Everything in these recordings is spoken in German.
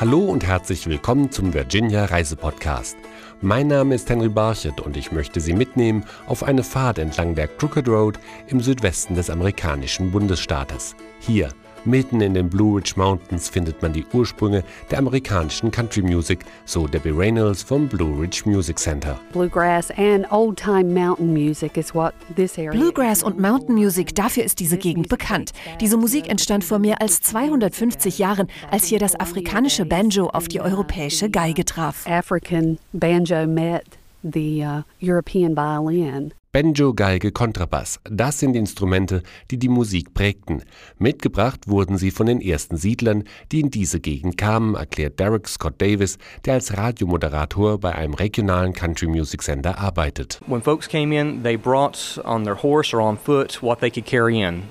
Hallo und herzlich willkommen zum Virginia Reisepodcast. Mein Name ist Henry Barchet und ich möchte Sie mitnehmen auf eine Fahrt entlang der Crooked Road im Südwesten des amerikanischen Bundesstaates. Hier Mitten in den Blue Ridge Mountains findet man die Ursprünge der amerikanischen Country Music, so Debbie Reynolds vom Blue Ridge Music Center. Bluegrass and old-time mountain music is what this area Bluegrass und Mountain Music, dafür ist diese Gegend bekannt. Diese Musik entstand vor mehr als 250 Jahren, als hier das afrikanische Banjo auf die europäische Geige traf. African banjo met the uh, European violin. Banjo, Geige, Kontrabass, das sind Instrumente, die die Musik prägten. Mitgebracht wurden sie von den ersten Siedlern, die in diese Gegend kamen, erklärt Derek Scott Davis, der als Radiomoderator bei einem regionalen Country Music Sender arbeitet. When folks came in, they brought on their horse or on foot what they could carry in.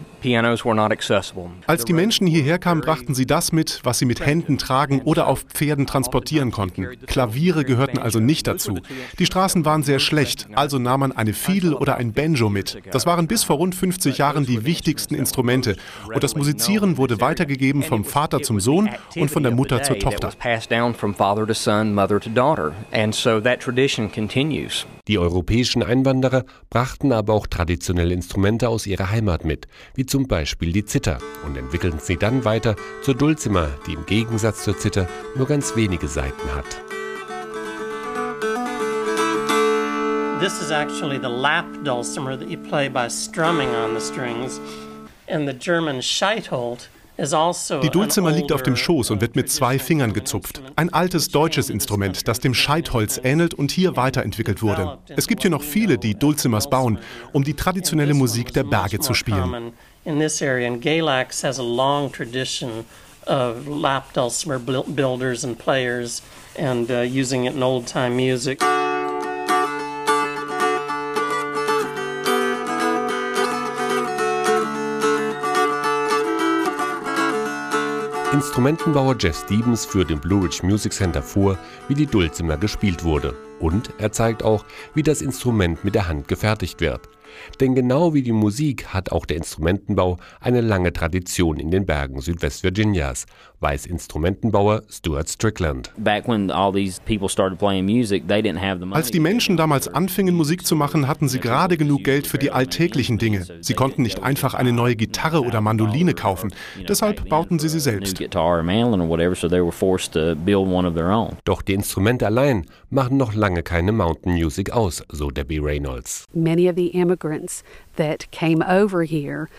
Als die Menschen hierher kamen, brachten sie das mit, was sie mit Händen tragen oder auf Pferden transportieren konnten. Klaviere gehörten also nicht dazu. Die Straßen waren sehr schlecht, also nahm man eine Fiedel oder ein Banjo mit. Das waren bis vor rund 50 Jahren die wichtigsten Instrumente. Und das Musizieren wurde weitergegeben vom Vater zum Sohn und von der Mutter zur Tochter. Die europäischen Einwanderer brachten aber auch traditionelle Instrumente aus ihrer Heimat mit, wie zum Beispiel die Zither, und entwickelten sie dann weiter zur Dulcimer, die im Gegensatz zur Zither nur ganz wenige Saiten hat. This is actually the lap dulcimer that you play by strumming on the strings, and the German Scheitholt die Dulcimer liegt auf dem Schoß und wird mit zwei Fingern gezupft. Ein altes deutsches Instrument, das dem Scheitholz ähnelt und hier weiterentwickelt wurde. Es gibt hier noch viele, die Dulcimers bauen, um die traditionelle Musik der Berge zu spielen. In this area, and Galax has a long tradition of lap dulcimer builders and players, and uh, using it in old-time music. Instrumentenbauer Jeff Stevens führt im Blue Ridge Music Center vor, wie die Dulcimer gespielt wurde. Und er zeigt auch, wie das Instrument mit der Hand gefertigt wird. Denn genau wie die Musik hat auch der Instrumentenbau eine lange Tradition in den Bergen Südwest-Virginias, weiß Instrumentenbauer Stuart Strickland. Als die Menschen damals anfingen, Musik zu machen, hatten sie gerade genug Geld für die alltäglichen Dinge. Sie konnten nicht einfach eine neue Gitarre oder Mandoline kaufen. Deshalb bauten sie sie selbst. Doch die Instrumente allein machen noch lange keine Mountain Music aus, so Debbie Reynolds. Many of the immigrants that came over here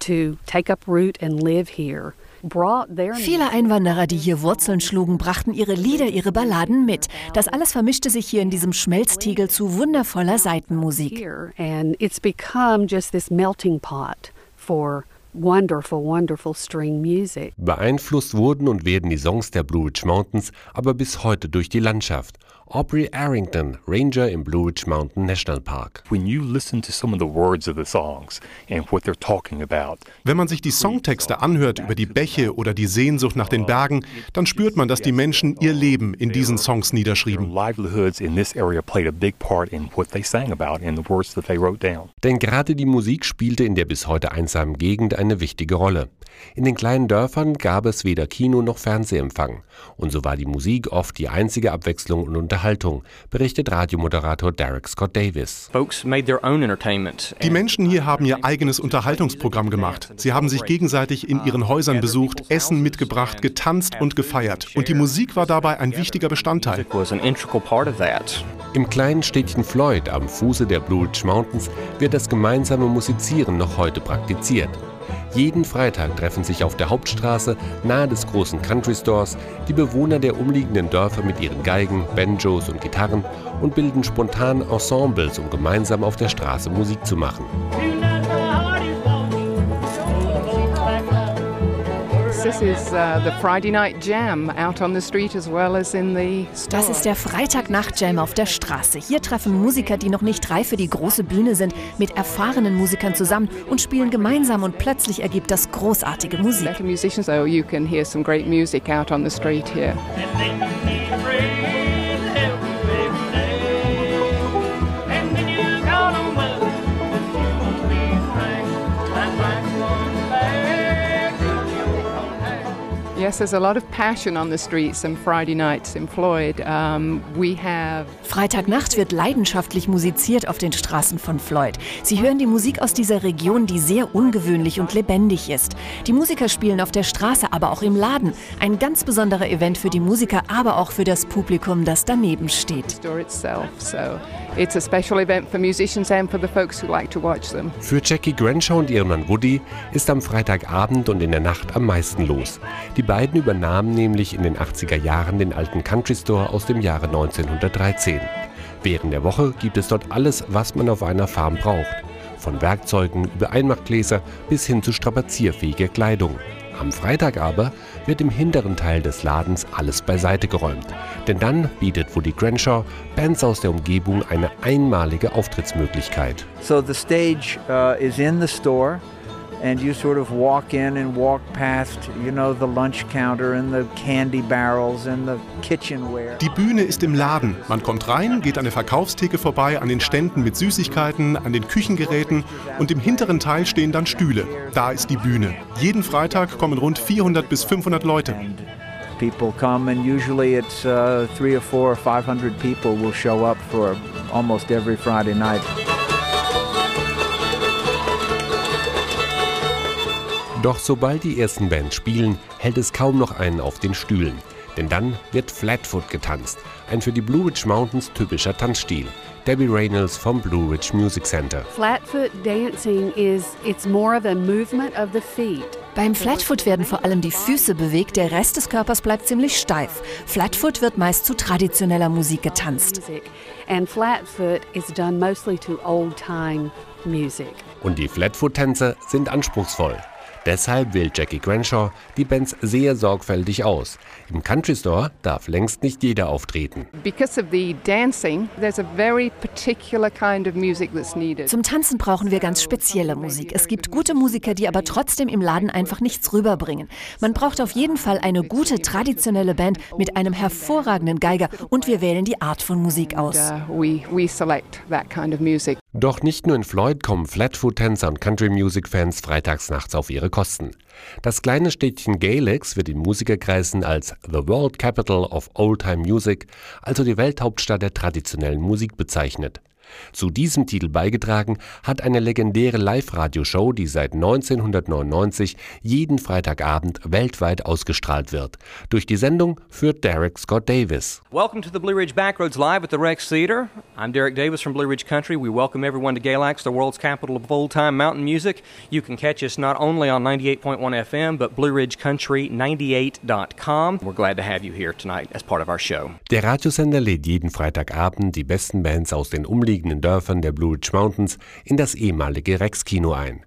to take up root and live here Viele Einwanderer, die hier Wurzeln schlugen, brachten ihre Lieder, ihre Balladen mit. Das alles vermischte sich hier in diesem Schmelztiegel zu wundervoller Seitenmusik. And it's become just this melting pot for wonderful, wonderful string music. Beeinflusst wurden und werden die Songs der Blue Ridge Mountains aber bis heute durch die Landschaft. Aubrey Arrington, Ranger im Blue Ridge Mountain National Park. When you listen to some of the words of the songs and what they're talking about. Wenn man sich die Songtexte anhört über die Bäche oder die Sehnsucht nach den Bergen, dann spürt man, dass die Menschen ihr Leben in diesen Songs niederschrieben. livelihoods in this area played a big part in what they sang about and the words that they wrote down. Denn gerade die Musik spielte in der bis heute einsamen Gegend eine wichtige Rolle. In den kleinen Dörfern gab es weder Kino noch Fernsehempfang. Und so war die Musik oft die einzige Abwechslung und Unterhaltung, berichtet Radiomoderator Derek Scott Davis. Die Menschen hier haben ihr eigenes Unterhaltungsprogramm gemacht. Sie haben sich gegenseitig in ihren Häusern besucht, Essen mitgebracht, getanzt und gefeiert. Und die Musik war dabei ein wichtiger Bestandteil. Im kleinen Städtchen Floyd am Fuße der Blue Ridge Mountains wird das gemeinsame Musizieren noch heute praktiziert. Jeden Freitag treffen sich auf der Hauptstraße nahe des großen Country Stores die Bewohner der umliegenden Dörfer mit ihren Geigen, Banjos und Gitarren und bilden spontan Ensembles, um gemeinsam auf der Straße Musik zu machen. Das ist der Freitagnacht-Jam auf der Straße. Hier treffen Musiker, die noch nicht reif für die große Bühne sind, mit erfahrenen Musikern zusammen und spielen gemeinsam und plötzlich ergibt das großartige Musik. Musicians, oh, you can hear some great music out on the street here. Freitagnacht wird leidenschaftlich musiziert auf den Straßen von Floyd. Sie hören die Musik aus dieser Region, die sehr ungewöhnlich und lebendig ist. Die Musiker spielen auf der Straße, aber auch im Laden. Ein ganz besonderer Event für die Musiker, aber auch für das Publikum, das daneben steht. It's a special event for musicians and for the folks who like to watch them. Für Jackie Granshaw und ihren Mann Woody ist am Freitagabend und in der Nacht am meisten los. Die beiden übernahmen nämlich in den 80er Jahren den alten Country Store aus dem Jahre 1913. Während der Woche gibt es dort alles, was man auf einer Farm braucht. Von Werkzeugen über Einmachgläser bis hin zu strapazierfähiger Kleidung. Am Freitag aber wird im hinteren Teil des Ladens alles beiseite geräumt. Denn dann bietet Woody Granshaw Bands aus der Umgebung eine einmalige Auftrittsmöglichkeit. So the stage uh, is in the store, and you sort of walk in and walk past, you know, the lunch counter and the candy barrels and the kitchenware. Die Bühne ist im Laden. Man kommt rein, geht an der Verkaufstheke vorbei, an den Ständen mit Süßigkeiten, an den Küchengeräten und im hinteren Teil stehen dann Stühle. Da ist die Bühne. Jeden Freitag kommen rund 400 bis 500 Leute. People come, and usually it's uh, three or four or five hundred people will show up for almost every Friday night. Doch sobald die ersten Bands spielen, hält es kaum noch einen auf den Stühlen. Denn dann wird Flatfoot getanzt, ein für die Blue Ridge Mountains typischer Tanzstil. Debbie Reynolds vom Blue Ridge Music Center. Flatfoot dancing is it's more of a movement of the feet. Beim Flatfoot werden vor allem die Füße bewegt, der Rest des Körpers bleibt ziemlich steif. Flatfoot wird meist zu traditioneller Musik getanzt. And Flatfoot is done mostly to old time music. Und die Flatfoot-Tänze sind anspruchsvoll. Deshalb wählt Jackie Granshaw die Bands sehr sorgfältig aus. Im Country Store darf längst nicht jeder auftreten. Because of the dancing, there's a very particular kind of music that's needed. Zum Tanzen brauchen wir ganz spezielle Musik. Es gibt gute Musiker, die aber trotzdem im Laden einfach nichts rüberbringen. Man braucht auf jeden Fall eine gute traditionelle Band mit einem hervorragenden Geiger und wir wählen die Art von Musik aus. Doch nicht nur in Floyd kommen Flatfoot-Tänzer und Country-Music-Fans freitags nachts auf ihre Kosten. Das kleine Städtchen Galex wird in Musikerkreisen als The World Capital of Old-Time Music, also die Welthauptstadt der traditionellen Musik bezeichnet. Zu diesem Titel beigetragen hat eine legendäre Live-Radioshow, die seit 1999 jeden Freitagabend weltweit ausgestrahlt wird. Durch die Sendung führt Derek Scott Davis. Welcome to the Blue Ridge Backroads Live at the Rex Theater. I'm Derek Davis from Blue Ridge Country. We welcome everyone to Galax, the world's capital of old time mountain music. You can catch us not only on 98.1 FM, but BlueRidgeCountry98.com. We're glad to have you here tonight as part of our show. Der Radiosender lädt jeden Freitagabend die besten Bands aus den umliegenden Dörfern der Blue Ridge Mountains in das ehemalige Rex-Kino ein.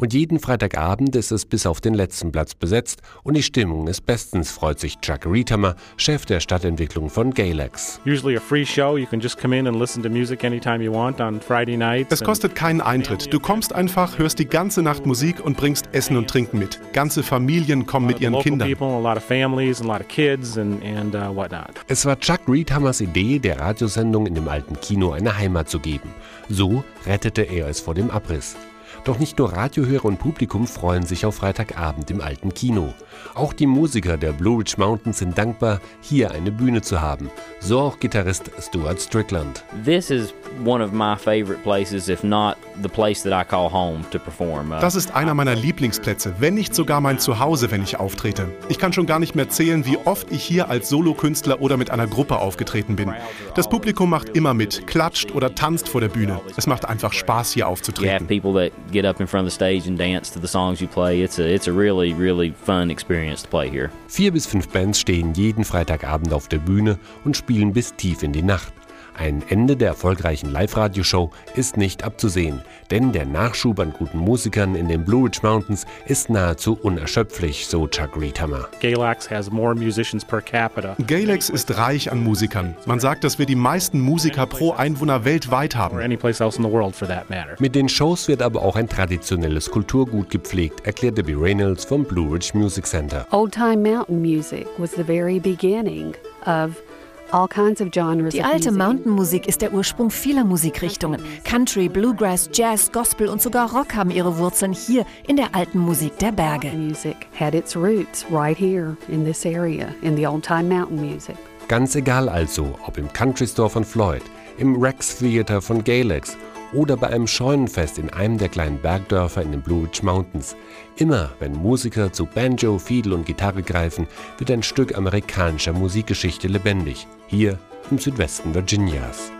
Und jeden Freitagabend ist es bis auf den letzten Platz besetzt und die Stimmung ist bestens, freut sich Chuck Rietamer, Chef der Stadtentwicklung von Galex. Usually a free show. You can just come in and listen to music anytime you want on Friday nights. Es kostet keinen Eintritt. Du kommst einfach, hörst die ganze Nacht Musik und bringst Essen und Trinken mit. Ganze Familien kommen mit ihren Kindern. people, a lot of families, a lot of kids, and and uh. Es war Chuck Riethamers Idee, der Radiosendung in dem alten Kino eine Heimat zu geben. So rettete er es vor dem Abriss. Doch nicht nur Radiohörer und Publikum freuen sich auf Freitagabend im alten Kino. Auch die Musiker der Blue Ridge Mountains sind dankbar, hier eine Bühne zu haben. So auch Gitarrist Stuart Strickland. This is one of my favorite places, if not the place that I call home to perform. Uh, Das ist einer meiner Lieblingsplätze, wenn nicht sogar mein Zuhause, wenn ich auftrete. Ich kann schon gar nicht mehr zählen, wie oft ich hier als Solokünstler oder mit einer Gruppe aufgetreten bin. Das Publikum macht immer mit, klatscht oder tanzt vor der Bühne. Es macht einfach Spaß, hier aufzutreten. people that get up in front of the stage and dance to the songs you play. It's a it's a really really fun experience to play here. Vier bis fünf Bands stehen jeden Freitagabend auf der Bühne und spielen bis tief in die Nacht. Ein Ende der erfolgreichen Live-Radio-Show ist nicht abzusehen, denn der Nachschub an guten Musikern in den Blue Ridge Mountains ist nahezu unerschöpflich, so Chuck Riethammer. Galax has more musicians per capita. Galex ist reich an Musikern. Man sagt, dass wir die meisten Musiker pro Einwohner weltweit haben. any place else in the world for that matter. Mit den Shows wird aber auch ein traditionelles Kulturgut gepflegt, erklärt Debbie Reynolds vom Blue Ridge Music Center. Old time mountain music was the very beginning of all kinds of genres. Die alte music. Mountain-Musik ist der Ursprung vieler Musikrichtungen. Country, Bluegrass, Jazz, Gospel und sogar Rock haben ihre Wurzeln hier in der alten Musik der Berge. Music had its roots right here in this area, in the old time mountain music. Ganz egal also, ob im Country Store von Floyd, im Rex Theater von Galax oder bei einem Scheunenfest in einem der kleinen Bergdörfer in den Blue Ridge Mountains. Immer, wenn Musiker zu Banjo, Fiedel und Gitarre greifen, wird ein Stück amerikanischer Musikgeschichte lebendig. Hier im Südwesten Virginias.